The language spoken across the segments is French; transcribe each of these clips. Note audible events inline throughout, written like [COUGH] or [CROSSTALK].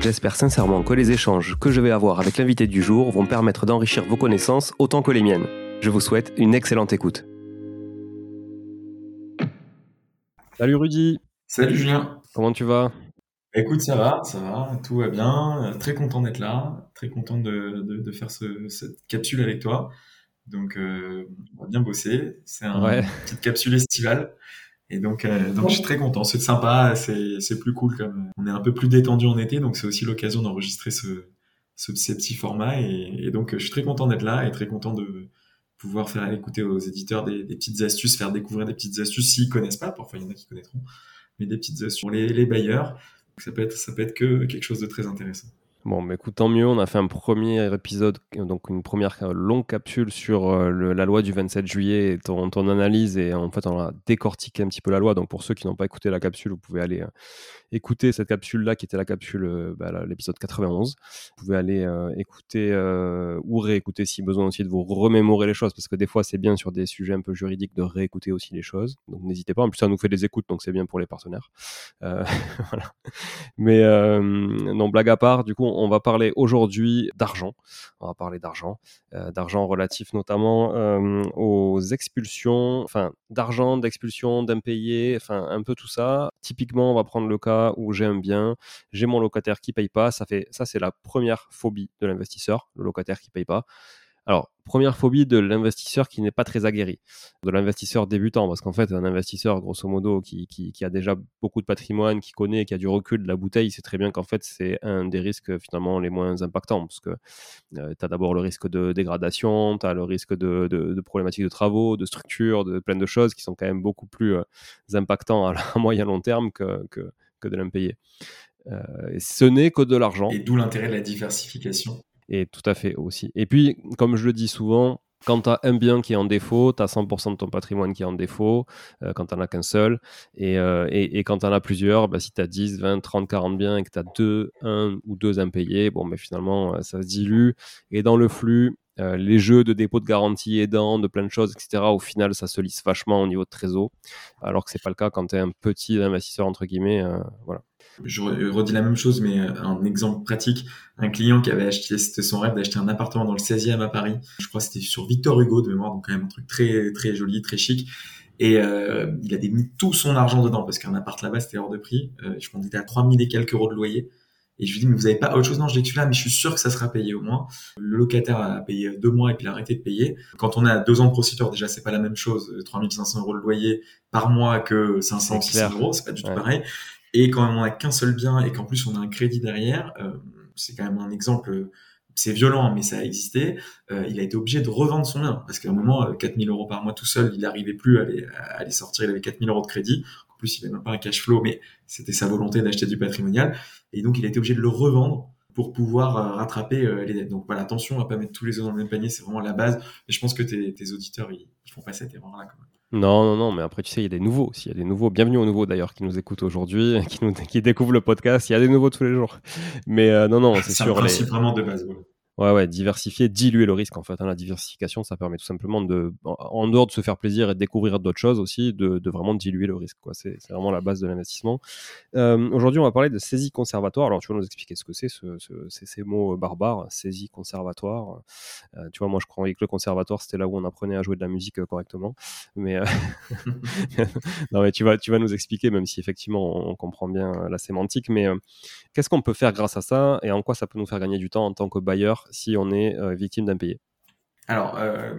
J'espère sincèrement que les échanges que je vais avoir avec l'invité du jour vont permettre d'enrichir vos connaissances autant que les miennes. Je vous souhaite une excellente écoute. Salut Rudy. Salut Julien. Comment tu vas? Écoute, ça va, ça va, tout va bien. Très content d'être là, très content de, faire cette capsule avec toi. Donc, euh, on va bien bosser. C'est une petite capsule estivale. Et donc, euh, donc je suis très content. C'est sympa, c'est plus cool comme on est un peu plus détendu en été, donc c'est aussi l'occasion d'enregistrer ce, ce, ces petits formats. Et, donc, je suis très content d'être là et très content de pouvoir faire écouter aux éditeurs des, petites astuces, faire découvrir des petites astuces s'ils connaissent pas. Parfois, il y en a qui connaîtront, mais des petites astuces pour les, les bailleurs. ça peut être, ça peut être que quelque chose de très intéressant. Bon, mais écoute, tant mieux. On a fait un premier épisode, donc une première longue capsule sur euh, la loi du 27 juillet et ton, ton, analyse. Et en fait, on a décortiqué un petit peu la loi. Donc, pour ceux qui n'ont pas écouté la capsule, vous pouvez aller euh, écouter cette capsule-là, qui était la capsule, euh, bah, l'épisode 91. Vous pouvez aller euh, écouter euh, ou réécouter si besoin aussi de vous remémorer les choses, parce que des fois, c'est bien sur des sujets un peu juridiques de réécouter aussi les choses. Donc, n'hésitez pas. En plus, ça nous fait des écoutes, donc c'est bien pour les partenaires. [LAUGHS] Mais non, blague à part, du coup, on va parler aujourd'hui d'argent. On va parler d'argent, d'argent relatif notamment aux expulsions, enfin, d'argent, d'expulsion, d'impayés, enfin, un peu tout ça. Typiquement, on va prendre le cas où j'ai un bien, j'ai mon locataire qui paye pas. Ça, fait, ça c'est la première phobie de l'investisseur, le locataire qui paye pas. Alors, première phobie de l'investisseur qui n'est pas très aguerri, de l'investisseur débutant, parce qu'en fait, un investisseur, grosso modo, qui, qui, a déjà beaucoup de patrimoine, qui connaît, qui a du recul de la bouteille, c'est très bien qu'en fait, c'est un des risques finalement les moins impactants, parce que euh, tu as d'abord le risque de dégradation, tu as le risque de, problématiques de travaux, de structure, de plein de choses qui sont quand même beaucoup plus euh, impactants à, à [LAUGHS] moyen long terme que, que de l'impayé. Euh, ce n'est que de l'argent. Et d'où l'intérêt de la diversification. Et tout à fait aussi. Et puis, comme je le dis souvent, quand tu as un bien qui est en défaut, tu as 100% de ton patrimoine qui est en défaut, euh, quand tu n'en as qu'un seul. Et, euh, et, quand tu en as plusieurs, bah, si tu as 10, 20, 30, 40 biens et que tu as deux, un ou deux impayés, bon, mais finalement, ça se dilue. Et dans le flux, les jeux de dépôt de garantie aidant, de plein de choses, etc., au final, ça se lisse vachement au niveau de trésor, alors que c'est pas le cas quand tu es un petit investisseur, entre guillemets. voilà je redis la même chose, mais euh, un exemple pratique. Un client qui avait acheté, c'était son rêve d'acheter un appartement dans le 16e à Paris. Je crois que c'était sur Victor Hugo de mémoire, donc quand même un truc très très joli, très chic. Et euh, il avait mis tout son argent dedans parce qu'un appart là-bas c'était hors de prix. Euh, je crois qu'on était à 3000 et quelques euros de loyer. Et je lui dis, mais vous avez pas autre chose? Non, je dis que celui-là, mais je suis sûr que ça sera payé au moins. Le locataire a payé deux mois et puis il a arrêté de payer. Quand on a deux ans de procédure, déjà, c'est pas la même chose. 3500 euros de loyer par mois que 500 ou 600 euros. C'est pas du tout pareil. Et quand on a qu'un seul bien et qu'en plus on a un crédit derrière, euh, c'est quand même un exemple, c'est violent, mais ça a existé. Euh, il a été obligé de revendre son bien parce qu'à un moment, 4000 euh, euros par mois tout seul, il n'arrivait plus à les, à les, sortir. Il avait 4000 euros de crédit. Plus, il n'avait même pas un cash flow, mais c'était sa volonté d'acheter du patrimonial. Et donc, il a été obligé de le revendre pour pouvoir rattraper les dettes. Donc voilà, attention à pas mettre tous les œufs dans le même panier, c'est vraiment la base. Et je pense que tes, tes auditeurs, ils, ils font pas cette erreur-là quand même. Non, non, non, mais après, tu sais, il y a des nouveaux. S'il y a des nouveaux, bienvenue aux nouveaux d'ailleurs qui nous écoutent aujourd'hui, [LAUGHS] qui, nous, qui découvrent le podcast. Il y a des nouveaux tous les jours. Mais euh, non, non, c'est sûr. C'est un principe vraiment de base. Ouais, ouais, diversifier, diluer le risque en fait. Hein. La diversification, ça permet tout simplement de, en dehors de se faire plaisir et de découvrir d'autres choses aussi, de, de, vraiment diluer le risque. Quoi. C'est, c'est vraiment la base de l'investissement. Euh, aujourd'hui, on va parler de saisie conservatoire. Alors, tu vas nous expliquer ce que c'est, ce, ce, ces mots barbares, saisie conservatoire. Euh, tu vois, moi, je croyais que le conservatoire, c'était là où on apprenait à jouer de la musique euh, correctement. Mais, euh, [LAUGHS] [LAUGHS] non, mais tu vas, tu vas nous expliquer, même si effectivement on, on comprend bien la sémantique. Mais euh, qu'est-ce qu'on peut faire grâce à ça et en quoi ça peut nous faire gagner du temps en tant que bailleur si on est euh, victime d'impayé Alors, euh,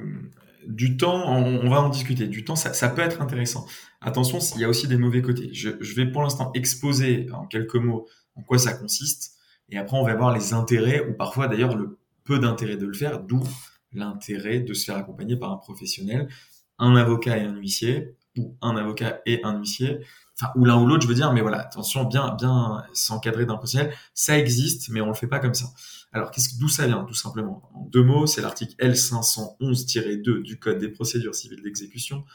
du temps, on, va en discuter. Du temps, ça, peut être intéressant. Attention, il y a aussi des mauvais côtés. Je, vais pour l'instant exposer en quelques mots en quoi ça consiste, et après on va voir les intérêts, ou parfois d'ailleurs le peu d'intérêt de le faire, d'où l'intérêt de se faire accompagner par un professionnel, un avocat et un huissier, ou un avocat et un huissier, enfin ou l'un ou l'autre, je veux dire, mais voilà, attention, bien bien s'encadrer d'un professionnel, ça existe, mais on le fait pas comme ça. Alors qu'est-ce d'où ça vient Tout simplement, en deux mots, c'est l'article L511-2 du Code des procédures civiles d'exécution.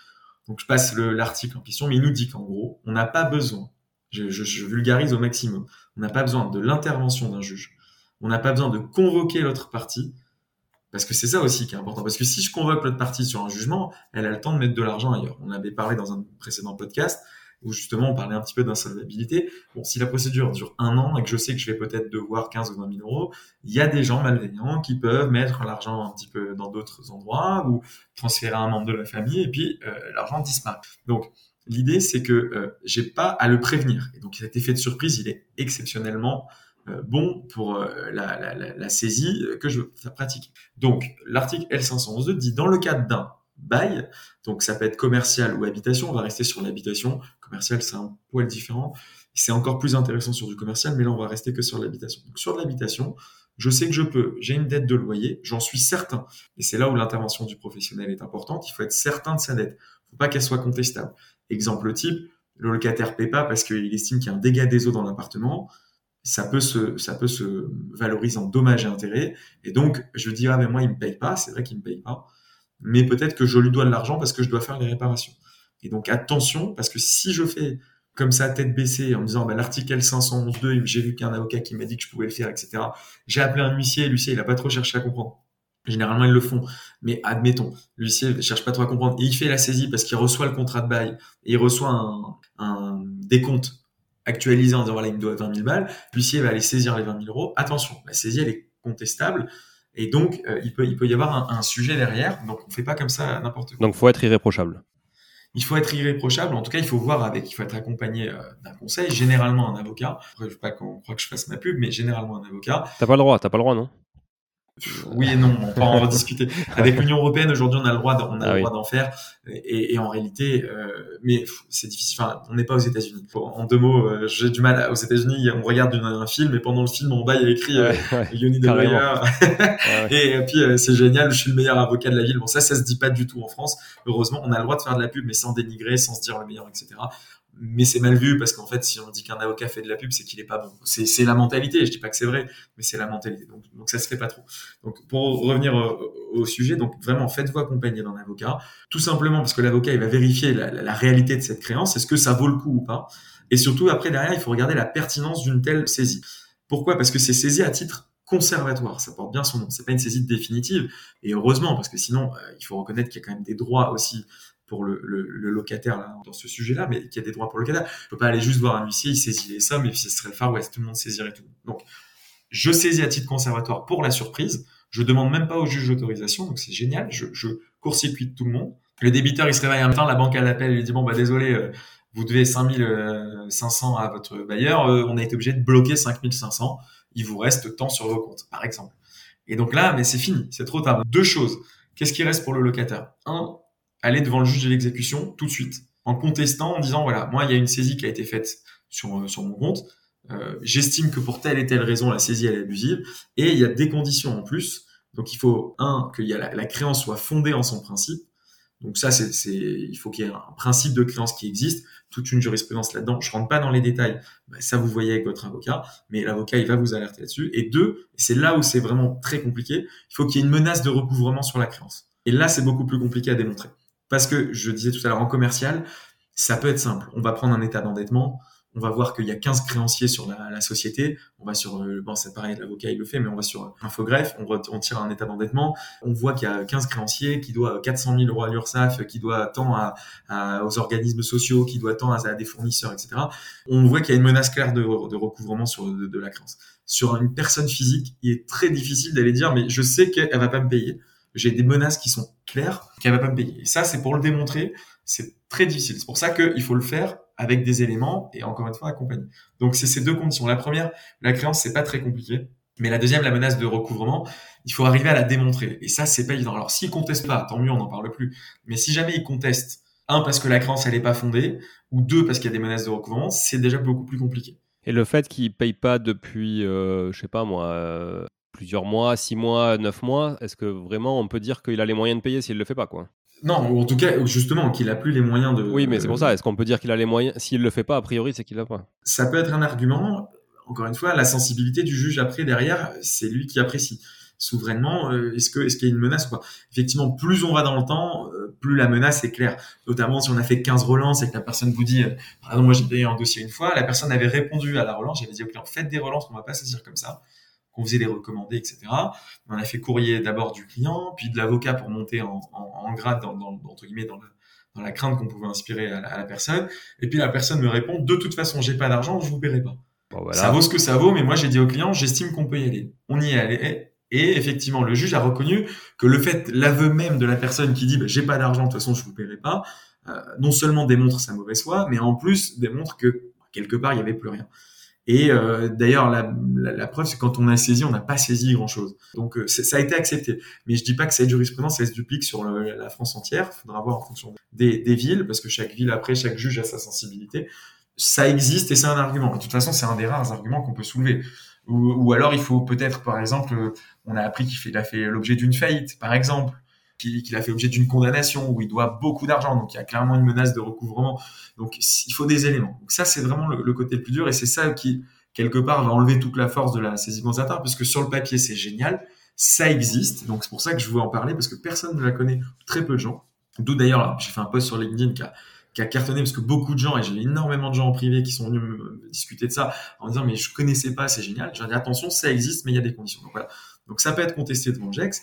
Donc je passe l'article en question, mais il nous dit qu'en gros, on n'a pas besoin, je, je, je vulgarise au maximum, on n'a pas besoin de l'intervention d'un juge, on n'a pas besoin de convoquer l'autre partie parce que c'est ça aussi qui est important. Parce que si je convoque l'autre partie sur un jugement, elle a le temps de mettre de l'argent ailleurs. On avait parlé dans un précédent podcast où justement on parlait un petit peu d'insolvabilité. Bon, si la procédure dure un an et que je sais que je vais peut-être devoir 15 ou 20 000 euros, il y a des gens malveillants qui peuvent mettre l'argent un petit peu dans d'autres endroits ou transférer un membre de la famille et puis euh, l'argent disparaît. Donc l'idée c'est que euh, j'ai pas à le prévenir. Et donc cet effet de surprise, il est exceptionnellement bon pour euh, la, saisie que je veux faire pratiquer. Donc, l'article L511 dit dans le cadre d'un bail, donc ça peut être commercial ou habitation, on va rester sur l'habitation. Commercial, c'est un poil différent. C'est encore plus intéressant sur du commercial, mais là, on va rester que sur l'habitation. Donc, sur l'habitation, je sais que je peux, j'ai une dette de loyer, j'en suis certain. Et c'est là où l'intervention du professionnel est importante. Il faut être certain de sa dette. Il faut pas qu'elle soit contestable. Exemple type, le locataire paie pas parce qu'il estime qu'il y a un dégât des eaux dans l'appartement ça peut se, ça peut se valoriser en dommages et intérêts. Et donc, je dis, ah, mais moi, il me paye pas. C'est vrai qu'il me paye pas. Mais peut-être que je lui dois de l'argent parce que je dois faire les réparations. Et donc, attention, parce que si je fais comme ça, tête baissée, en me disant, bah, l'article L511.2, j'ai vu qu'il y a un avocat qui m'a dit que je pouvais le faire, etc. J'ai appelé un huissier, l'huissier, il a pas trop cherché à comprendre. Généralement, ils le font. Mais admettons, l'huissier ne cherche pas trop à comprendre. Et il fait la saisie parce qu'il reçoit le contrat de bail et il reçoit un décompte actualisé en disant voilà, il me doit 20 000 balles, l'huissier va aller saisir les 20 000 euros. Attention, la saisie, elle est contestable. Et donc, euh, il, peut, il peut y avoir un, sujet derrière. Donc, on ne fait pas comme ça n'importe quoi. Donc, il faut être irréprochable. Il faut être irréprochable. En tout cas, il faut voir avec. Il faut être accompagné euh, d'un conseil, généralement un avocat. je ne veux pas qu'on croit que je fasse ma pub, mais généralement un avocat. T'as pas le droit, t'as pas le droit, non? Oui et non, on peut en [LAUGHS] rediscuter. Avec l'Union européenne, aujourd'hui, on a le droit, on a ah le droit d'en faire. Et, et, en réalité, euh, mais c'est difficile. Enfin, on n'est pas aux États-Unis. En deux mots, euh, j'ai du mal. Aux États-Unis, on regarde un film et pendant le film, en bas, il y a écrit euh, You need [LAUGHS] et, puis euh, c'est génial. Je suis le meilleur avocat de la ville. Bon, ça, ça se dit pas du tout en France. Heureusement, on a le droit de faire de la pub, mais sans dénigrer, sans se dire le meilleur, etc mais c'est mal vu parce qu'en fait, si on dit qu'un avocat fait de la pub, c'est qu'il est pas bon. C'est la mentalité. Je dis pas que c'est vrai, mais c'est la mentalité. Donc, donc ça se fait pas trop. Donc pour revenir au, sujet, donc vraiment faites-vous accompagner d'un avocat, tout simplement parce que l'avocat il va vérifier la, réalité de cette créance, est-ce que ça vaut le coup ou pas, et surtout après derrière il faut regarder la pertinence d'une telle saisie. Pourquoi? Parce que c'est saisi à titre conservatoire, ça porte bien son nom. C'est pas une saisie définitive, et heureusement parce que sinon euh, il faut reconnaître qu'il y a quand même des droits aussi pour le, le, le locataire là, dans ce sujet-là, mais qui a des droits pour le locataire. Je peux pas aller juste voir un huissier, il saisit les sommes et puis ce serait le Far West, tout le monde saisirait tout. Donc, je saisis à titre conservatoire pour la surprise. Je demande même pas au juge d'autorisation, donc c'est génial. Je, je court-circuite tout le monde. Le débiteur, il se réveille un matin, la banque à l'appel, il dit bon bah désolé, euh, vous devez 5500 à votre bailleur, euh, on a été obligé de bloquer 5500. Il vous reste tant sur vos comptes, par exemple. Et donc là, mais c'est fini, c'est trop tard. Deux choses. Qu'est-ce qui reste pour le locataire? Un, aller devant le juge de l'exécution tout de suite, en contestant, en disant voilà, moi il y a une saisie qui a été faite sur euh, sur mon compte, euh, j'estime que pour telle et telle raison la saisie elle est abusive, et il y a des conditions en plus. Donc il faut un que y a la, créance soit fondée en son principe. Donc ça c'est il faut qu'il y ait un principe de créance qui existe, toute une jurisprudence là-dedans. Je rentre pas dans les détails, bah, ça vous voyez avec votre avocat, mais l'avocat il va vous alerter là-dessus. Et deux, c'est là où c'est vraiment très compliqué, il faut qu'il y ait une menace de recouvrement sur la créance. Et là c'est beaucoup plus compliqué à démontrer. Parce que je disais tout à l'heure en commercial, ça peut être simple. On va prendre un état d'endettement, on va voir qu'il y a 15 créanciers sur la, société. On va sur, euh, bon, c'est pareil, l'avocat il le fait, mais on va sur Infogreffe, on, on tire un état d'endettement. On voit qu'il y a 15 créanciers qui doit 400 000 euros à l'URSSAF, qui doit tant aux organismes sociaux, qui doit tant à, des fournisseurs, etc. On voit qu'il y a une menace claire de, recouvrement sur de, la créance. Sur une personne physique, il est très difficile d'aller dire, mais je sais qu'elle va pas me payer j'ai des menaces qui sont claires qu'elle va pas me payer. Et ça, c'est pour le démontrer, c'est très difficile. C'est pour ça qu'il faut le faire avec des éléments et encore une fois accompagné. Donc c'est ces deux conditions. La première, la créance, c'est pas très compliqué. Mais la deuxième, la menace de recouvrement, il faut arriver à la démontrer. Et ça, c'est pas évident. Alors, s'il conteste pas, tant mieux, on n'en parle plus. Mais si jamais il conteste, un, parce que la créance, elle est pas fondée, ou deux, parce qu'il y a des menaces de recouvrement, c'est déjà beaucoup plus compliqué. Et le fait qu'il paye pas depuis, euh, je sais pas moi, euh, plusieurs mois, six mois, neuf mois, est-ce que vraiment on peut dire qu'il a les moyens de payer s'il le fait pas quoi? Non, ou en tout cas, justement, qu'il a plus les moyens de. Oui, mais c'est pour ça. Est-ce qu'on peut dire qu'il a les moyens S'il le fait pas, a priori, c'est qu'il l'a pas? Ça peut être un argument. Encore une fois, la sensibilité du juge après derrière, c'est lui qui apprécie souverainement. Euh, est-ce que est-ce qu'il y a une menace ou pas? Effectivement, plus on va dans le temps, euh, plus la menace est claire. Notamment si on a fait 15 relances et que la personne vous dit, euh, par exemple, moi j'ai payé un dossier une fois, la personne avait répondu à la relance, j'avais dit au client, faites des relances, on va pas saisir comme ça qu'on faisait des recommandés, etc. On a fait courrier d'abord du client, puis de l'avocat pour monter en, en, grade dans, dans, entre guillemets dans, dans la crainte qu'on pouvait inspirer à la, personne. Et puis la personne me répond de toute façon j'ai pas d'argent, je vous paierai pas. Ça vaut ce que ça vaut, mais moi j'ai dit au client j'estime qu'on peut y aller. On y est allé. Et effectivement, le juge a reconnu que le fait, l'aveu même de la personne qui dit bah, j'ai pas d'argent, de toute façon je vous paierai pas, euh, non seulement démontre sa mauvaise foi, mais en plus démontre que quelque part il y avait plus rien. Et euh, d'ailleurs, la, la, preuve, c'est quand on a saisi, on n'a pas saisi grand-chose. Donc, euh, ça a été accepté. Mais je dis pas que cette jurisprudence, elle se duplique sur la France entière. Il faudra voir en fonction des, des, villes, parce que chaque ville, après, chaque juge a sa sensibilité. Ça existe et c'est un argument. De toute façon, c'est un des rares arguments qu'on peut soulever. Ou, ou, alors, il faut peut-être, par exemple, on a appris qu'il a fait l'objet d'une faillite, par exemple qu'il a fait l'objet d'une condamnation où il doit beaucoup d'argent, donc il y a clairement une menace de recouvrement. Donc il faut des éléments. Donc ça c'est vraiment le, côté le plus dur et c'est ça qui quelque part va enlever toute la force de la saisie compensatoire puisque sur le papier c'est génial, ça existe. Donc c'est pour ça que je veux en parler parce que personne ne la connaît, très peu de gens. D'où d'ailleurs j'ai fait un post sur LinkedIn qui a qui a cartonné parce que beaucoup de gens, et j'ai énormément de gens en privé qui sont venus me discuter de ça en disant mais je connaissais pas, c'est génial. J'ai dit attention, ça existe, mais il y a des conditions. Donc voilà. Donc ça peut être contesté devant GEX.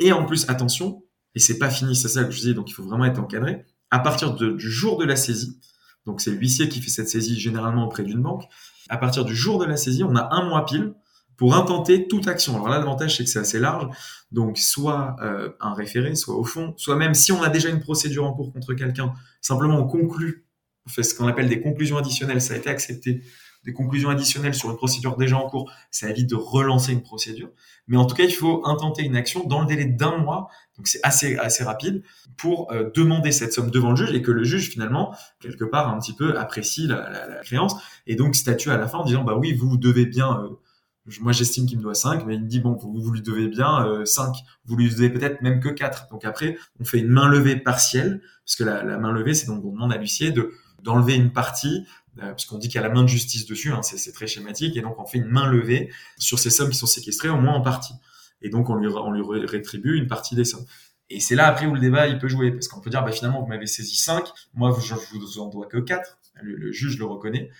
Et en plus, attention, et c'est pas fini, c'est ça que je disais, donc il faut vraiment être encadré. À partir du jour de la saisie, donc c'est l'huissier qui fait cette saisie généralement auprès d'une banque, à partir du jour de la saisie, on a un mois pile pour intenter toute action. Alors là, l'avantage, c'est que c'est assez large. Donc, soit euh, un référé, soit au fond, soit même si on a déjà une procédure en cours contre quelqu'un, simplement on conclut, on fait ce qu'on appelle des conclusions additionnelles, ça a été accepté, des conclusions additionnelles sur une procédure déjà en cours, ça évite de relancer une procédure. Mais en tout cas, il faut intenter une action dans le délai d'un mois, donc c'est assez assez rapide, pour euh, demander cette somme devant le juge et que le juge finalement quelque part un petit peu apprécie la, créance et donc statue à la fin en disant bah oui vous devez bien euh, moi j'estime qu'il me doit 5, mais il me dit bon vous, vous lui devez bien euh, 5, vous lui devez peut-être même que 4. Donc après on fait une main levée partielle, parce que la, la main levée c'est donc on demande à l'huissier de d'enlever une partie puisqu'on dit qu'il y a la main de justice dessus, hein, c'est très schématique, et donc on fait une main levée sur ces sommes qui sont séquestrées, au moins en partie. Et donc on lui, rétribue une partie des sommes. Et c'est là après où le débat il peut jouer, parce qu'on peut dire bah, finalement vous m'avez saisi 5, moi je, vous en dois que 4, le, juge le reconnaît.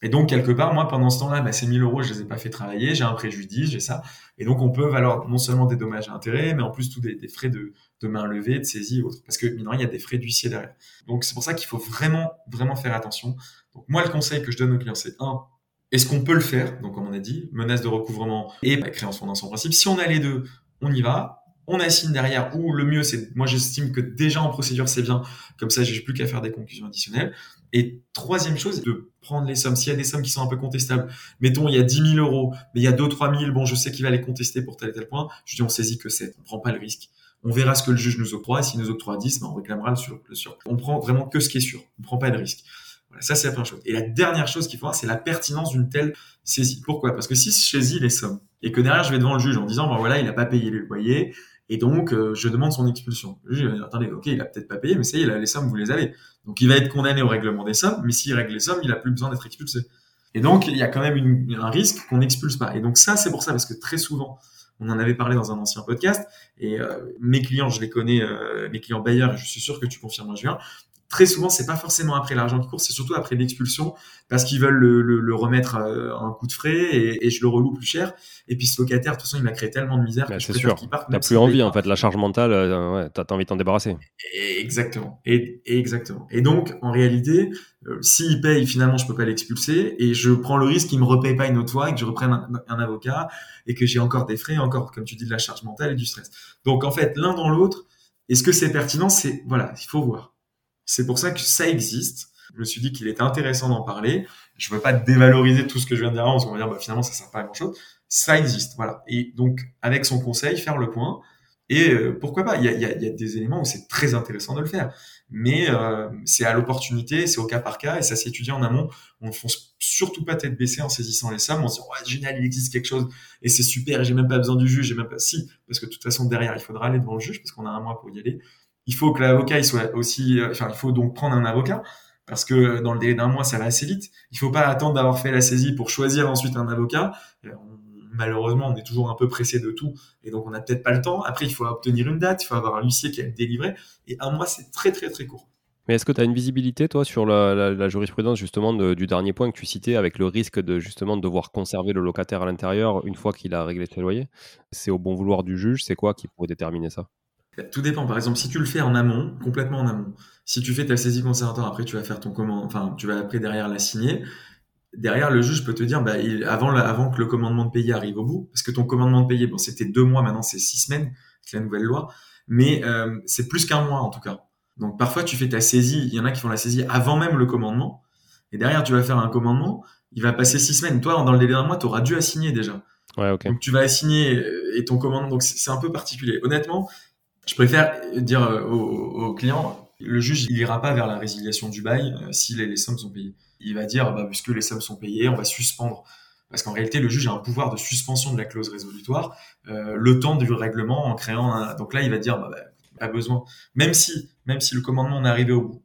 Et donc quelque part, moi pendant ce temps-là, bah, ces 1000 euros je les ai pas fait travailler, j'ai un préjudice, j'ai ça. Et donc on peut valoir non seulement des dommages et intérêts, mais en plus tous des, frais de, de main levée, de saisie et autres. Parce que, mine il y a des frais d'huissier derrière. Donc, c'est pour ça qu'il faut vraiment, vraiment faire attention. Donc, moi, le conseil que je donne aux clients, c'est un, est-ce qu'on peut le faire? Donc, comme on a dit, menace de recouvrement et bah, créance fondation en principe. Si on a les deux, on y va. On assigne derrière, ou le mieux, c'est, moi, j'estime que déjà en procédure, c'est bien. Comme ça, j'ai plus qu'à faire des conclusions additionnelles. Et troisième chose, de prendre les sommes. S'il y a des sommes qui sont un peu contestables, mettons, il y a 10 000 euros, mais il y a 2 3 000, bon, je sais qu'il va les contester pour tel et tel point. Je dis, on saisit que 7. On prend pas le risque. On verra ce que le juge nous octroie. Et s'il nous octroie 10, ben on réclamera le sur, le sur. On prend vraiment que ce qui est sûr. On prend pas de risque. Voilà, ça, c'est la première chose. Et la dernière chose qu'il faut voir, c'est la pertinence d'une telle saisie. Pourquoi? Parce que si je saisis les sommes et que derrière, je vais devant le juge en disant, ben voilà, il n'a pas payé le loyer, et donc, euh, je demande son expulsion. Le juge va dire, attendez, ok, il a peut-être pas payé, mais ça y est, les sommes, vous les avez. Donc, il va être condamné au règlement des sommes, mais s'il règle les sommes, il a plus besoin d'être expulsé. Et donc, il y a quand même un risque qu'on n'expulse pas. Et donc, ça, c'est pour ça, parce que très souvent, on en avait parlé dans un ancien podcast. Et euh, mes clients, je les connais, euh, mes clients bailleurs, je suis sûr que tu confirmes, Julien. Très souvent, c'est pas forcément après l'argent qui court, c'est surtout après l'expulsion, parce qu'ils veulent le, le, remettre à un coup de frais et, et, je le reloue plus cher. Et puis ce locataire, de toute façon, il m'a créé tellement de misère. Bah, c'est sûr. T'as plus envie, en fait, la charge mentale, euh, ouais, t'as envie de t'en débarrasser. exactement. Et, exactement. Et donc, en réalité, euh, s'il paye, finalement, je peux pas l'expulser et je prends le risque qu'il me repaye pas une autre fois et que je reprenne un, un avocat et que j'ai encore des frais, encore, comme tu dis, de la charge mentale et du stress. Donc, en fait, l'un dans l'autre, est-ce que c'est pertinent? C'est voilà, il faut voir. C'est pour ça que ça existe. Je me suis dit qu'il était intéressant d'en parler. Je ne veux pas dévaloriser tout ce que je viens de dire avant, parce qu'on va dire bah, finalement ça sert pas à grand chose. Ça existe, voilà. Et donc avec son conseil, faire le point Et euh, pourquoi pas? Il y a, y, a, des éléments où c'est très intéressant de le faire, mais euh, c'est à l'opportunité, c'est au cas par cas, et ça s'étudie en amont. On ne fonce surtout pas tête baissée en saisissant les sommes, on se dit ouais génial, il existe quelque chose et c'est super, j'ai même pas besoin du juge, j'ai même pas si, parce que de toute façon derrière il faudra aller devant le juge parce qu'on a un mois pour y aller. Il faut que l'avocat soit aussi, euh, enfin il faut donc prendre un avocat parce que dans le délai d'un mois ça va assez vite. Il faut pas attendre d'avoir fait la saisie pour choisir ensuite un avocat malheureusement, on est toujours un peu pressé de tout et donc on n'a peut-être pas le temps. Après, il faut obtenir une date, il faut avoir un huissier qui a délivré et un mois, c'est très très très court. Mais est-ce que tu as une visibilité, toi, sur la, jurisprudence justement du dernier point que tu citais, avec le risque de justement devoir conserver le locataire à l'intérieur une fois qu'il a réglé ses loyers? C'est au bon vouloir du juge C'est quoi qui pourrait déterminer ça? Tout dépend. Par exemple, si tu le fais en amont, complètement en amont, si tu fais ta saisie conservatoire, après tu vas faire ton commande, enfin tu vas après derrière la signer, derrière, le juge peut te dire, bah, avant, avant que le commandement de payer arrive au bout, parce que ton commandement de payer, bon, c'était deux mois, maintenant c'est six semaines, c'est la nouvelle loi, mais euh, c'est plus qu'un mois en tout cas. Donc parfois, tu fais ta saisie, il y en a qui font la saisie avant même le commandement, et derrière, tu vas faire un commandement, il va passer six semaines. Toi, dans le délai d'un mois, tu auras dû assigner déjà. Ouais, ok. Donc tu vas assigner euh, et ton commandement, donc c'est un peu particulier. Honnêtement, je préfère dire euh, au, client, le juge, il ira pas vers la résiliation du bail si les sommes sont payées il va dire, bah, puisque les sommes sont payées, on va suspendre. Parce qu'en réalité, le juge a un pouvoir de suspension de la clause résolutoire euh, le temps du règlement en créant un... Donc là, il va dire, bah, bah, pas besoin. Même si, même si le commandement est arrivé au bout,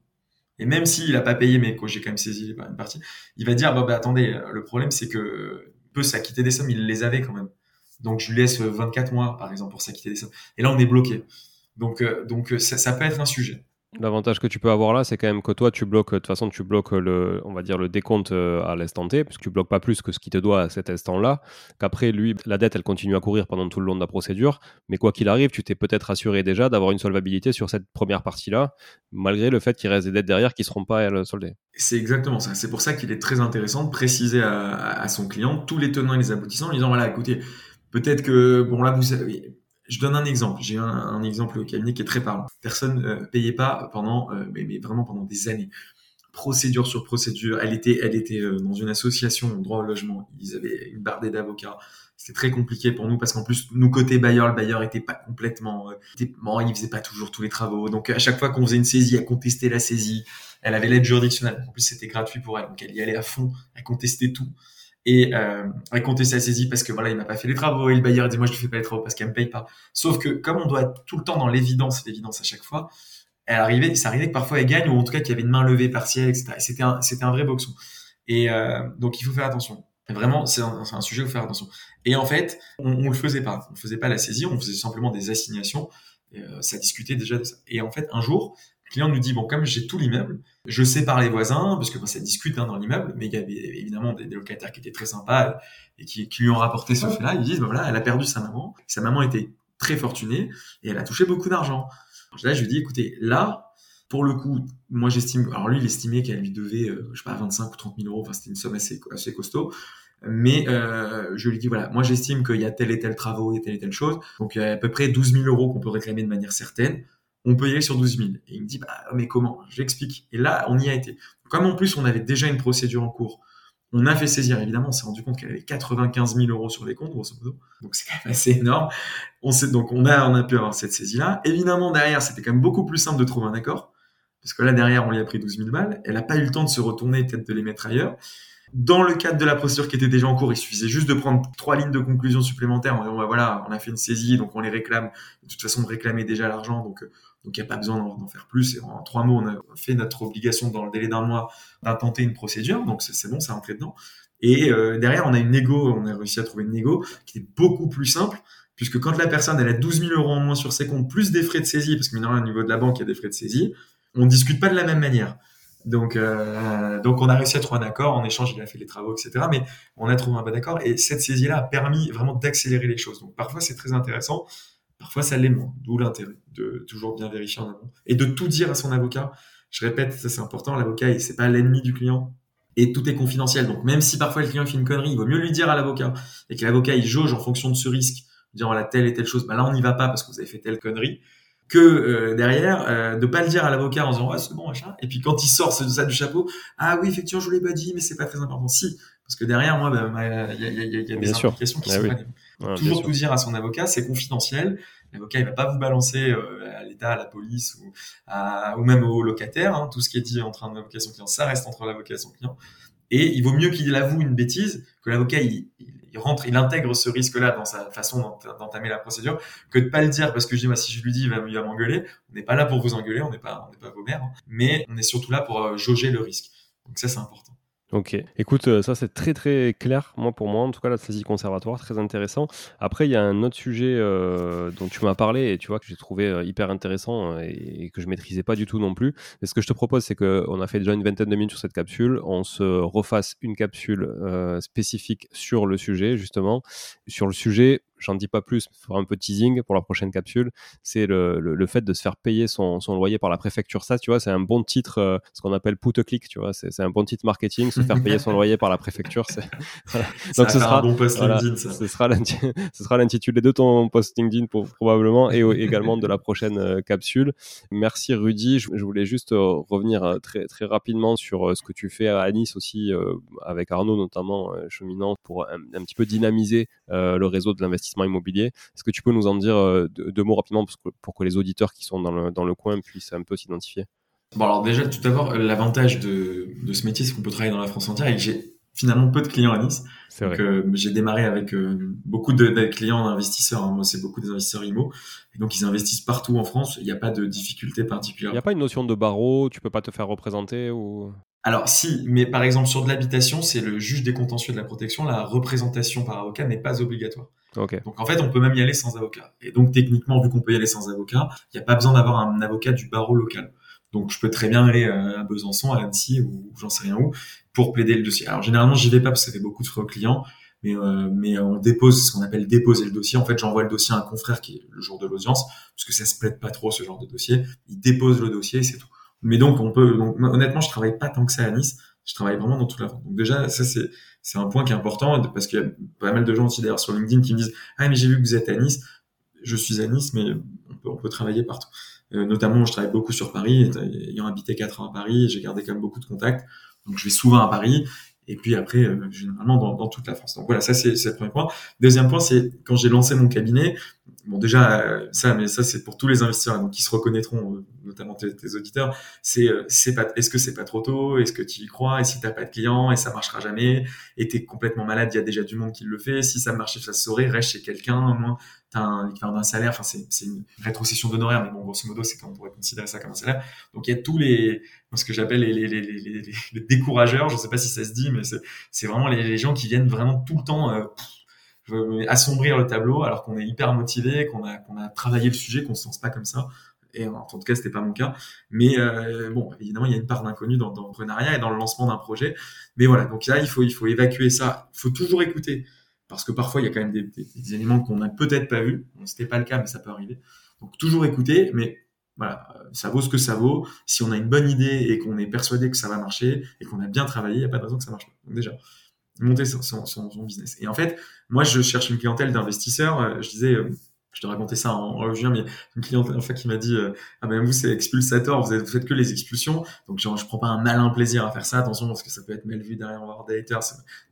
et même s'il n'a pas payé, mais quoi, j'ai quand même saisi une partie, il va dire, bah, bah attendez, le problème c'est que peut s'acquitter des sommes, il les avait quand même. Donc je lui laisse 24 mois, par exemple, pour s'acquitter des sommes. Et là, on est bloqué. Donc, euh, donc ça, ça peut être un sujet. L'avantage que tu peux avoir là, c'est quand même que toi, tu bloques, de toute façon, tu bloques le, on va dire, le décompte euh, à l'instant T, parce que tu bloques pas plus que ce qui te doit à cet instant-là. Qu'après, lui, la dette, elle continue à courir pendant tout le long de la procédure. Mais quoi qu'il arrive, tu t'es peut-être assuré déjà d'avoir une solvabilité sur cette première partie-là, malgré le fait qu'il reste des dettes derrière qui seront pas elles, soldées. C'est exactement ça. C'est pour ça qu'il est très intéressant de préciser à, à, son client tous les tenants et les aboutissants en disant, voilà, écoutez, peut-être que, bon, là, vous savez, je donne un exemple. J'ai un, exemple au cabinet qui est très parlant. Personne ne euh, payait pas pendant, euh, mais, mais, vraiment pendant des années. Procédure sur procédure. Elle était, elle était euh, dans une association droit au logement. Ils avaient une bardée d'avocats. C'était très compliqué pour nous parce qu'en plus, nous côté bailleur, le bailleur était pas complètement, était, bon, il faisait pas toujours tous les travaux. Donc à chaque fois qu'on faisait une saisie, elle contestait la saisie. Elle avait l'aide juridictionnelle. En plus, c'était gratuit pour elle, donc elle y allait à fond. Elle contestait tout et euh, raconter sa saisie parce que voilà il m'a pas fait les travaux et le bailleur dit moi je ne fais pas les travaux parce qu'elle me paye pas. Sauf que comme on doit être tout le temps dans l'évidence l'évidence à chaque fois elle arrivait ça arrivait que parfois elle gagne ou en tout cas qu'il y avait une main levée partielle etc c'était un c'était un vrai boxon. Et euh, donc il faut faire attention. Vraiment c'est un, sujet où faire attention. Et en fait on, on le faisait pas. On faisait pas la saisie on faisait simplement des assignations euh, ça discutait déjà de ça. Et en fait un jour client nous dit bon comme j'ai tout l'immeuble, je sais par les voisins parce que bah, ça discute hein, dans l'immeuble, mais il y avait évidemment des, locataires qui étaient très sympas et qui, qui lui ont rapporté ce fait-là. Ils disent bah, voilà, elle a perdu sa maman, sa maman était très fortunée et elle a touché beaucoup d'argent. Là, je lui dis écoutez, là, pour le coup, moi j'estime, alors lui il estimait qu'elle lui devait, euh, je sais pas, 25 ou 30 000 euros, enfin c'était une somme assez, assez costaud. Mais euh, je lui dis voilà, moi j'estime qu'il y a tel et tel travaux et telle et telle chose, donc il y a à peu près 12 000 euros qu'on peut réclamer de manière certaine on peut y aller sur 12 000. Et il me dit, bah, mais comment? J'explique. Et là, on y a été. Comme en plus, on avait déjà une procédure en cours, on a fait saisir, évidemment, on s'est rendu compte qu'elle avait 95 000 euros sur les comptes, grosso modo. Donc, c'est quand même assez énorme. Donc, on a, on a pu avoir cette saisie-là. Évidemment, derrière, c'était quand même beaucoup plus simple de trouver un accord. Parce que là, derrière, on lui a pris 12 000 balles. Elle n'a pas eu le temps de se retourner, peut-être de les mettre ailleurs. Dans le cadre de la procédure qui était déjà en cours, il suffisait juste de prendre trois lignes de conclusion supplémentaires en disant, bah, voilà, on a fait une saisie, donc on les réclame. De toute façon, on réclamait déjà l'argent, donc donc il n'y a pas besoin d'en faire plus. En trois mots, on a fait notre obligation dans le délai d'un mois d'intenter une procédure. Donc c'est bon, ça rentré dedans. Et euh, derrière, on a une négo, on a réussi à trouver une négo qui est beaucoup plus simple, puisque quand la personne elle a 12 000 euros en moins sur ses comptes, plus des frais de saisie, parce que maintenant au niveau de la banque, il y a des frais de saisie, on discute pas de la même manière. Donc, euh, donc on a réussi à trouver un accord. En échange, il a fait les travaux, etc. Mais on a trouvé un bon accord. Et cette saisie-là a permis vraiment d'accélérer les choses. Donc parfois, c'est très intéressant Parfois, ça l'est moins, d'où l'intérêt de toujours bien vérifier en amont et de tout dire à son avocat. Je répète, ça c'est important, l'avocat, c'est pas l'ennemi du client et tout est confidentiel. Donc même si parfois le client fait une connerie, il vaut mieux lui dire à l'avocat et que l'avocat il jauge en fonction de ce risque, disant voilà telle et telle chose, bah là on n'y va pas parce que vous avez fait telle connerie, que euh, derrière euh, de pas le dire à l'avocat en disant ouais c'est bon machin, et puis quand il sort ça du chapeau, ah oui effectivement je vous l'ai pas dit mais c'est pas très important. Si parce que derrière moi bah, il y, a, y, a, y, a, des implications qui bah sont pas toujours tout dire à son avocat, c'est confidentiel. L'avocat, il va pas vous balancer euh, à l'État, à la police ou, à, ou même au locataire. Hein. Tout ce qui est dit entre un avocat et son client, ça reste entre l'avocat et son client. Et il vaut mieux qu'il avoue une bêtise, que l'avocat il, il, rentre, il intègre ce risque-là dans sa façon d'entamer la procédure, que de pas le dire parce que je dis, bah, si je lui dis, il va, m'engueuler. On n'est pas là pour vous engueuler, on n'est pas, on n'est pas vos mères, hein. mais on est surtout là pour euh, jauger le risque. Donc ça, c'est important. Ok, écoute, euh, ça c'est très très clair, moi pour moi, en tout cas la saisie conservatoire, très intéressant. Après, il y a un autre sujet euh, dont tu m'as parlé et tu vois que j'ai trouvé euh, hyper intéressant et, que je maîtrisais pas du tout non plus. Et ce que je te propose, c'est qu'on a fait déjà une vingtaine de minutes sur cette capsule, on se refasse une capsule spécifique sur le sujet, justement. Sur le sujet, j'en dis pas plus, pour un peu teasing pour la prochaine capsule, c'est le, le, fait de se faire payer son, son, loyer par la préfecture. Ça, tu vois, c'est un bon titre, euh, ce qu'on appelle put a click, tu vois, c'est un bon titre marketing, se faire payer son loyer par la préfecture. [LAUGHS] Donc ce sera, un bon post LinkedIn, ça. ce sera l'intitulé de ton post LinkedIn pour, probablement et également de la prochaine euh, capsule. Merci Rudy, je, voulais juste euh, revenir très, très rapidement sur ce que tu fais à Nice aussi, avec Arnaud notamment, cheminant, pour un, un, petit peu dynamiser le réseau de l'investissement immobilier. Est-ce que tu peux nous en dire euh, deux, mots rapidement pour que, les auditeurs qui sont dans le, dans le coin puissent un peu s'identifier? Bon, alors déjà, tout d'abord, l'avantage de, de, ce métier, c'est qu'on peut travailler dans la France entière et que j'ai finalement peu de clients à Nice. Donc, euh, j'ai démarré avec euh, beaucoup de, clients investisseurs. Hein. Moi, c'est beaucoup des investisseurs IMO. Et donc, ils investissent partout en France. Il n'y a pas de difficulté particulière. Il n'y a pas une notion de barreau Tu peux pas te faire représenter ou? Alors si, mais par exemple sur de l'habitation, c'est le juge des contentieux de la protection, la représentation par avocat n'est pas obligatoire. Donc en fait, on peut même y aller sans avocat. Et donc techniquement, vu qu'on peut y aller sans avocat, il n'y a pas besoin d'avoir un avocat du barreau local. Donc je peux très bien aller euh, à Besançon, à Annecy ou j'en sais rien où pour plaider le dossier. Alors généralement, j'y vais pas parce que ça fait beaucoup de frais aux clients, mais euh, mais on dépose ce qu'on appelle déposer le dossier. En fait, j'envoie le dossier à un confrère qui est le jour de l'audience, parce que ça se plaide pas trop ce genre de dossier. Il dépose le dossier et c'est tout. Mais donc, on peut, donc, honnêtement, je travaille pas tant que ça à Nice. Je travaille vraiment dans toute la France. Donc déjà, ça c'est c'est un point qui est important parce qu'il y a pas mal de gens aussi d'ailleurs sur LinkedIn qui me disent ah mais j'ai vu que vous êtes à Nice. Je suis à Nice, mais on peut, on peut travailler partout. Euh, notamment, je travaille beaucoup sur Paris. Ayant habité quatre ans à Paris, j'ai gardé quand même beaucoup de contacts. Donc je vais souvent à Paris. Et puis après, euh, généralement dans, dans, toute la France. Donc voilà, ça c'est le premier point. Deuxième point, c'est quand j'ai lancé mon cabinet, bon déjà euh, ça mais ça c'est pour tous les investisseurs donc qui se reconnaîtront euh, notamment tes, auditeurs c'est euh, c'est pas est-ce que c'est pas trop tôt? Est-ce que tu y crois? Et si t'as pas de clients et ça marchera jamais? Et t'es complètement malade il y a déjà du monde qui le fait. Si ça marche ça saurait. Reste chez quelqu'un au moins un l'équivalent d'un salaire enfin c'est c'est une rétrocession d'honoraires mais bon grosso modo c'est on pourrait considérer ça comme un salaire donc il y a tous les ce que j'appelle les, les, les, les, les décourageurs je sais pas si ça se dit mais c'est c'est vraiment les, gens qui viennent vraiment tout le temps assombrir le tableau alors qu'on est hyper motivé, qu'on a, qu'on a travaillé le sujet, qu'on se sent pas comme ça. Et en tout cas, c'était pas mon cas. Mais euh, bon, évidemment, il y a une part d'inconnu dans, dans l'entrepreneuriat et dans le lancement d'un projet. Mais voilà, donc là, il faut, il faut évacuer ça. Il faut toujours écouter parce que parfois, il y a quand même des, éléments qu'on n'a peut-être pas vus. Bon, c'était pas le cas, mais ça peut arriver. Donc toujours écouter, mais voilà, ça vaut ce que ça vaut. Si on a une bonne idée et qu'on est persuadé que ça va marcher et qu'on a bien travaillé, il n'y a pas de raison que ça marche pas. Donc déjà, monter son, son, son, business. Et en fait, moi, je cherche une clientèle d'investisseurs. Euh, je disais, euh, je te racontais ça en, juin, mais une fait qui m'a dit euh, ah ben vous c'est expulsateur, vous, êtes, faites que les expulsions, donc genre je prends pas un malin plaisir à faire ça, attention parce que ça peut être mal vu derrière avoir des haters.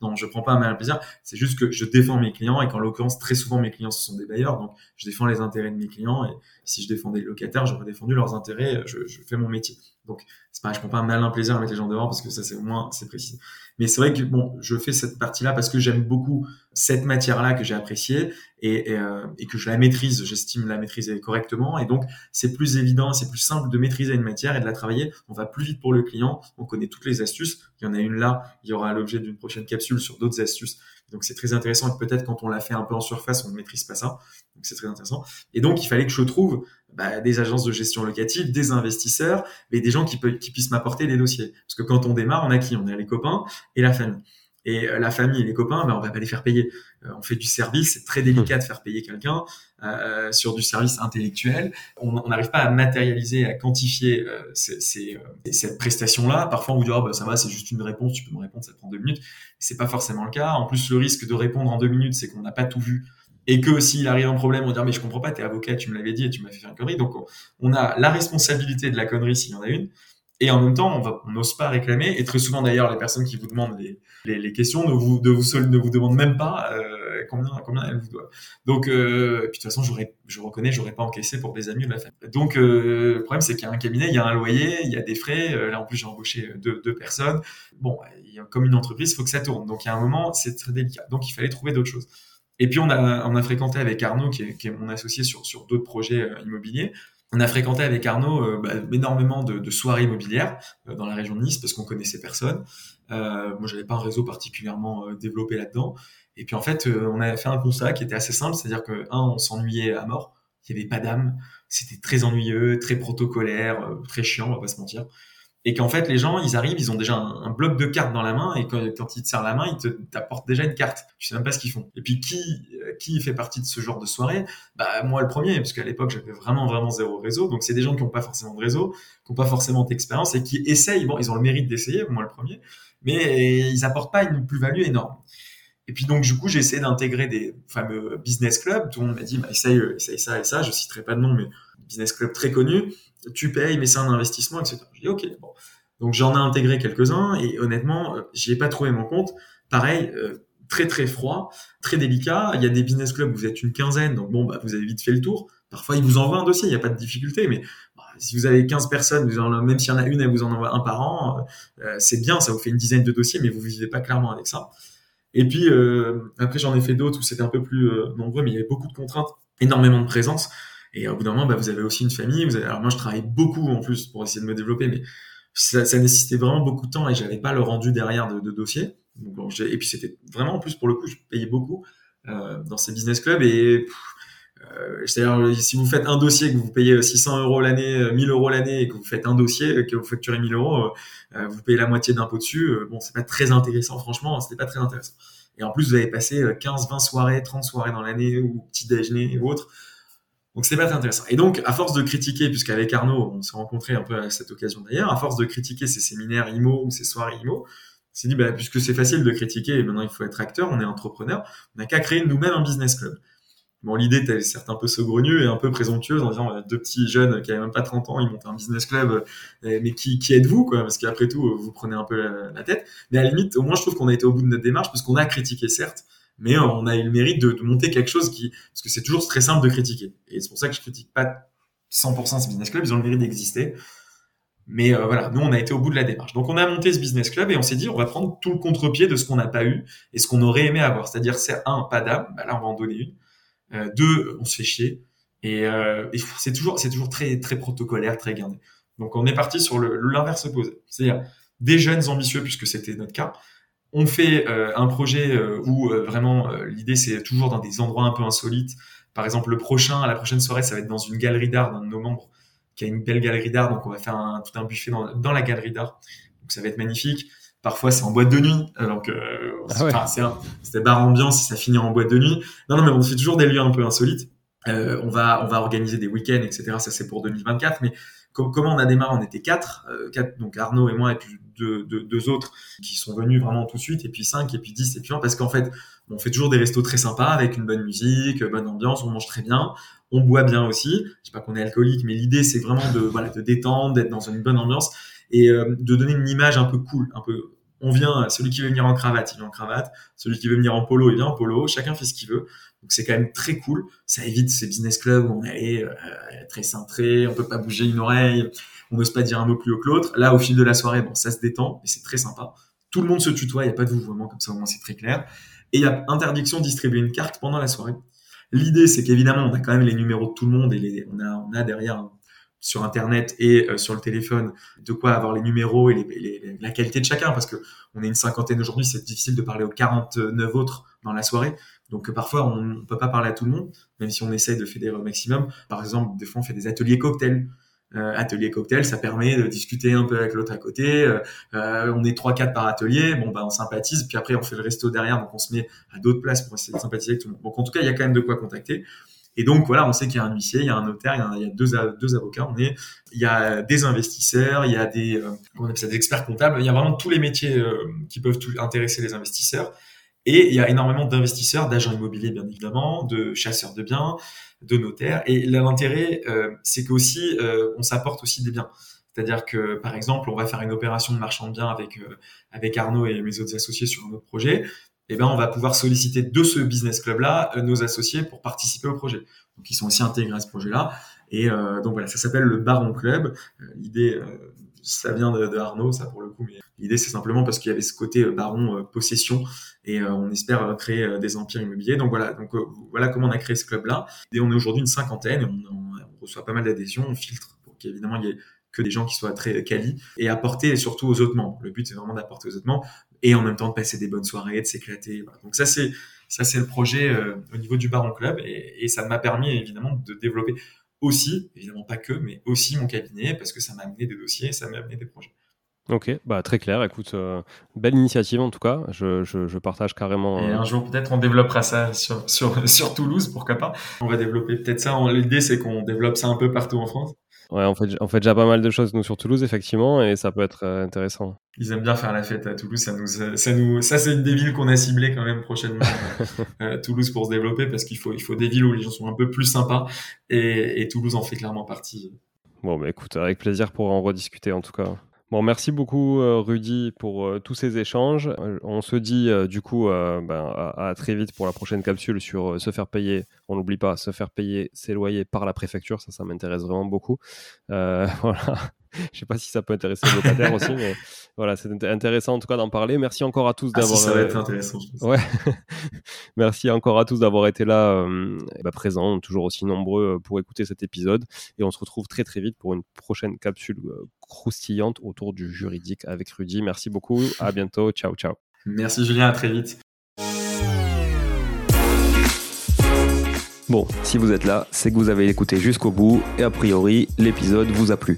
Non, je prends pas un malin plaisir, c'est juste que je défends mes clients et qu'en l'occurrence très souvent mes clients ce sont des bailleurs, donc je défends les intérêts de mes clients et si je défends des locataires, j'aurais défendu leurs intérêts, je fais mon métier. Donc c'est pareil, je prends pas un malin plaisir à mettre les gens dehors parce que ça c'est au moins c'est précis. Mais c'est vrai que bon, je fais cette partie-là parce que j'aime beaucoup cette matière-là que j'ai appréciée et, et, euh, et, que je la maîtrise, j'estime la maîtriser correctement. Et donc, c'est plus évident, c'est plus simple de maîtriser une matière et de la travailler. On va plus vite pour le client. On connaît toutes les astuces. Il y en a une là. Il y aura l'objet d'une prochaine capsule sur d'autres astuces. Donc, c'est très intéressant. Et peut-être quand on l'a fait un peu en surface, on ne maîtrise pas ça. Donc, c'est très intéressant. Et donc, il fallait que je trouve bah, des agences de gestion locative, des investisseurs, et des gens qui, qui puissent m'apporter des dossiers. Parce que quand on démarre, on a qui? On a les copains et la famille. Et euh, la famille et les copains, ben, on va pas les faire payer. Euh, on fait du service, c'est très délicat de faire payer quelqu'un euh, sur du service intellectuel. On n'arrive pas à matérialiser, à quantifier euh, ces, ces, cette prestation-là. Parfois, on vous dit oh, bah, ça va, c'est juste une réponse, tu peux me répondre, ça prend deux minutes. C'est pas forcément le cas. En plus, le risque de répondre en deux minutes, c'est qu'on n'a pas tout vu et que s'il arrive un problème, on va dire mais je comprends pas, t'es avocat, tu me l'avais dit et tu m'as fait faire une connerie. Donc on a la responsabilité de la connerie s'il y en a une, et en même temps, on n'ose pas réclamer. Et très souvent, d'ailleurs, les personnes qui vous demandent les, questions ne vous, ne vous demandent même pas euh, combien, combien elle vous doit. Donc, euh, de toute façon, je reconnais, j'aurais pas encaissé pour des amis de la famille. Donc, euh, le problème, c'est qu'il y a un cabinet, il y a un loyer, il y a des frais. Là, en plus, j'ai embauché deux, personnes. Bon, comme une entreprise, il faut que ça tourne. Donc, il y a un moment, c'est très délicat. Donc, il fallait trouver d'autres choses. Et puis, on a, on a fréquenté avec Arnaud, qui est, qui est mon associé sur, sur d'autres projets immobiliers on a fréquenté avec Arnaud euh, bah, énormément de, soirées immobilières euh, dans la région de Nice parce qu'on connaissait personne. Euh, moi, j'avais pas un réseau particulièrement développé là-dedans. Et puis en fait, on a fait un constat qui était assez simple, c'est-à-dire que un, on s'ennuyait à mort. Il y avait pas d'âme. C'était très ennuyeux, très protocolaire, très chiant, on va pas se mentir et qu'en fait les gens ils arrivent ils ont déjà un, bloc de cartes dans la main et quand, quand ils te serrent la main ils te t'apportent déjà une carte. Tu sais même pas ce qu'ils font. Et puis qui euh, qui fait partie de ce genre de soirée? Bah moi le premier parce qu'à l'époque j'avais vraiment vraiment zéro réseau. Donc c'est des gens qui ont pas forcément de réseau qui ont pas forcément d'expérience et qui essayent. Bon ils ont le mérite d'essayer moi le premier. Mais ils apportent pas une plus-value énorme. Et puis donc du coup j'ai essayé d'intégrer des fameux business clubs. Tout le monde m'a dit bah, essaye essaye ça et ça. Je citerai pas de nom mais business club très connu tu payes, mais c'est un investissement, etc. Je dis ok, bon. Donc j'en ai intégré quelques-uns et honnêtement, euh, j'y ai pas trouvé mon compte. Pareil, euh, très très froid, très délicat. Il y a des business clubs où vous êtes une quinzaine, donc bon, bah, vous avez vite fait le tour. Parfois, ils vous envoient un dossier, il n'y a pas de difficulté, mais bah, si vous avez 15 personnes, même s'il y en a une, elle vous en envoie un par an, euh, c'est bien, ça vous fait une dizaine de dossiers, mais vous vivez pas clairement avec ça. Et puis après, j'en ai fait d'autres où c'était un peu plus nombreux, mais il y avait beaucoup de contraintes, énormément de présence. Et au bout d'un moment, bah, vous avez aussi une famille. Vous. Alors moi, je travaille beaucoup en plus pour essayer de me développer, mais ça, ça nécessitait vraiment beaucoup de temps et j'avais pas le rendu derrière de, de dossier. Donc, bon, et puis c'était vraiment en plus pour le coup, je payais beaucoup euh, dans ces business clubs et euh, c'est-à-dire si vous faites un dossier que vous payez 600 euros l'année, 1000 euros l'année et que vous faites un dossier que vous facturez 1000 euros, euh, vous payez la moitié d'impôt dessus. Euh, bon, c'est pas très intéressant, franchement, c'était pas très intéressant. Et en plus, vous avez passé 15, 20 soirées, 30 soirées dans l'année ou petit déjeuner et autres. Donc c'est pas très intéressant. Et donc, à force de critiquer, puisqu'avec Arnaud, on s'est rencontré un peu à cette occasion d'ailleurs, à force de critiquer ces séminaires IMO ou ces soirées IMO, on s'est dit, bah, puisque c'est facile de critiquer et maintenant il faut être acteur, on est entrepreneur, on n'a qu'à créer nous-mêmes un business club. Bon, l'idée était certes un peu saugrenue et un peu présomptueuse en disant, deux petits jeunes qui avaient même pas 30 ans, ils montent un business club, euh, mais qui, qui êtes-vous, quoi? Parce qu'après tout, vous prenez un peu la, tête. Mais à la limite, au moins, je trouve qu'on a été au bout de notre démarche parce qu'on a critiqué, certes, mais on a eu le mérite de, monter quelque chose qui, parce que c'est toujours très simple de critiquer. Et c'est pour ça que je critique pas 100% ce business club, ils ont le mérite d'exister. Mais euh, voilà, nous, on a été au bout de la démarche. Donc, on a monté ce business club et on s'est dit, on va prendre tout le contre-pied de ce qu'on n'a pas eu et ce qu'on aurait aimé avoir. C'est-à-dire, c'est un, pas d'âme, bah là, on va en donner une. Euh, deux, on se fait chier. Et, euh, et c'est toujours, c'est toujours très, très protocolaire, très gardé. Donc, on est parti sur l'inverse opposé. C'est-à-dire, des jeunes ambitieux, puisque c'était notre cas, on fait euh, un projet euh, où euh, vraiment l'idée c'est toujours dans des endroits un peu insolites. Par exemple, le prochain, la prochaine soirée, ça va être dans une galerie d'art d'un de nos membres qui a une belle galerie d'art, donc on va faire un, tout un buffet dans, dans la galerie d'art. Donc ça va être magnifique. Parfois c'est en boîte de nuit, donc ah c'était bar ambiance, ça finit en boîte de nuit. Non non mais on fait toujours des lieux un peu insolites. on va on va organiser des week-ends, etc. Ça c'est pour 2024, mais comment on a démarré On était quatre, quatre donc Arnaud et moi et puis deux, autres qui sont venus vraiment tout de suite, et puis cinq, et puis dix, et puis un, parce qu'en fait, on fait toujours des restos très sympas avec une bonne musique, bonne ambiance, on mange très bien, on boit bien aussi. Je sais pas qu'on est alcoolique, mais l'idée c'est vraiment de voilà de détendre, d'être dans une bonne ambiance et euh, de donner une image un peu cool, un peu. On vient, celui qui veut venir en cravate, il vient en cravate. Celui qui veut venir en polo, il vient en polo. Chacun fait ce qu'il veut. Donc c'est quand même très cool. Ça évite ces business clubs où on est euh, très cintré, on peut pas bouger une oreille on n'ose pas dire un mot plus haut que l'autre. Là, au fil de la soirée, bon, ça se détend et c'est très sympa. Tout le monde se tutoie, il n'y a pas de vouvoiement, comme ça au moins c'est très clair. Et il y a interdiction de distribuer une carte pendant la soirée. L'idée, c'est qu'évidemment, on a quand même les numéros de tout le monde et on a derrière sur Internet et euh, sur le téléphone de quoi avoir les numéros et les, la qualité de chacun parce que on est une cinquantaine aujourd'hui, c'est difficile de parler aux 49 autres dans la soirée. Donc parfois, on ne peut pas parler à tout le monde, même si on essaye de fédérer au maximum. Par exemple, des fois, on fait des ateliers cocktails. Euh, atelier cocktail, ça permet de discuter un peu avec l'autre à côté. Euh, euh, on est trois quatre par atelier, bon bah on sympathise, puis après on fait le resto derrière, donc on se met à d'autres places pour essayer de sympathiser avec tout le monde. Donc en tout cas, il y a quand même de quoi contacter. Et donc voilà, on sait qu'il y a un huissier, il y a un notaire, il y a, deux, deux avocats, on est, il y a des investisseurs, il y a des, euh, on appelle ça, des experts comptables, il y a vraiment tous les métiers qui peuvent intéresser les investisseurs. Et il y a énormément d'investisseurs, d'agents immobiliers bien évidemment, de chasseurs de biens, de notaires. Et l'intérêt, euh, c'est qu'aussi, euh, on s'apporte aussi des biens. C'est-à-dire que, par exemple, on va faire une opération de marchand de biens avec, euh, avec Arnaud et mes autres associés sur un autre projet. Eh ben, on va pouvoir solliciter de ce business club-là nos associés pour participer au projet. Donc, ils sont aussi intégrés à ce projet-là. Et donc voilà, ça s'appelle le Baron Club. L'idée, ça vient de, Arnaud, ça pour le coup, mais l'idée c'est simplement parce qu'il y avait ce côté baron possession et on espère créer des empires immobiliers. Donc voilà, voilà comment on a créé ce club-là. Et on est aujourd'hui une cinquantaine, on, on, reçoit pas mal d'adhésions, on filtre pour qu'évidemment il y ait que des gens qui soient très quali et apporter surtout aux autres membres. Le but c'est vraiment d'apporter aux autres membres et en même temps de passer des bonnes soirées, de s'éclater. Donc ça c'est ça c'est le projet euh, au niveau du Baron Club et, et ça m'a permis évidemment de développer aussi, évidemment pas que, mais aussi mon cabinet parce que ça m'a amené des dossiers, ça m'a amené des projets. Ok, bah très clair. Écoute, euh, belle initiative en tout cas. Je, je, je partage carrément. Et un jour peut-être on développera ça sur, sur, sur Toulouse, pourquoi pas. On va développer peut-être ça. L'idée c'est qu'on développe ça un peu partout en France. Ouais, on fait, on fait déjà pas mal de choses nous sur Toulouse effectivement, et ça peut être euh, intéressant. Ils aiment bien faire la fête à Toulouse. Ça nous, ça nous, ça c'est une des villes qu'on a ciblées quand même prochainement. [LAUGHS] euh, Toulouse pour se développer parce qu'il faut, il faut des villes où les gens sont un peu plus sympas, et, et Toulouse en fait clairement partie. Bon, bah écoute, avec plaisir pour en rediscuter en tout cas. Bon, merci beaucoup euh, Rudy pour euh, tous ces échanges. Euh, on se dit du coup ben, à, très vite pour la prochaine capsule sur se faire payer. On n'oublie pas, se faire payer ses loyers par la préfecture. Ça, ça m'intéresse vraiment beaucoup. [LAUGHS] voilà. [LAUGHS] Je sais pas si ça peut intéresser les locataires aussi, mais voilà, c'est intéressant en tout cas d'en parler. Merci encore à tous ah, d'avoir. ça va être intéressant. Je pense. Ouais. [LAUGHS] Merci encore à tous d'avoir été là, euh, bah, présents, toujours aussi nombreux euh, pour écouter cet épisode. Et on se retrouve très très vite pour une prochaine capsule euh, croustillante autour du juridique avec Rudy. Merci beaucoup. À [LAUGHS] bientôt. Ciao, ciao. Merci Julien. À très vite. Bon, si vous êtes là, c'est que vous avez écouté jusqu'au bout et a priori, l'épisode vous a plu.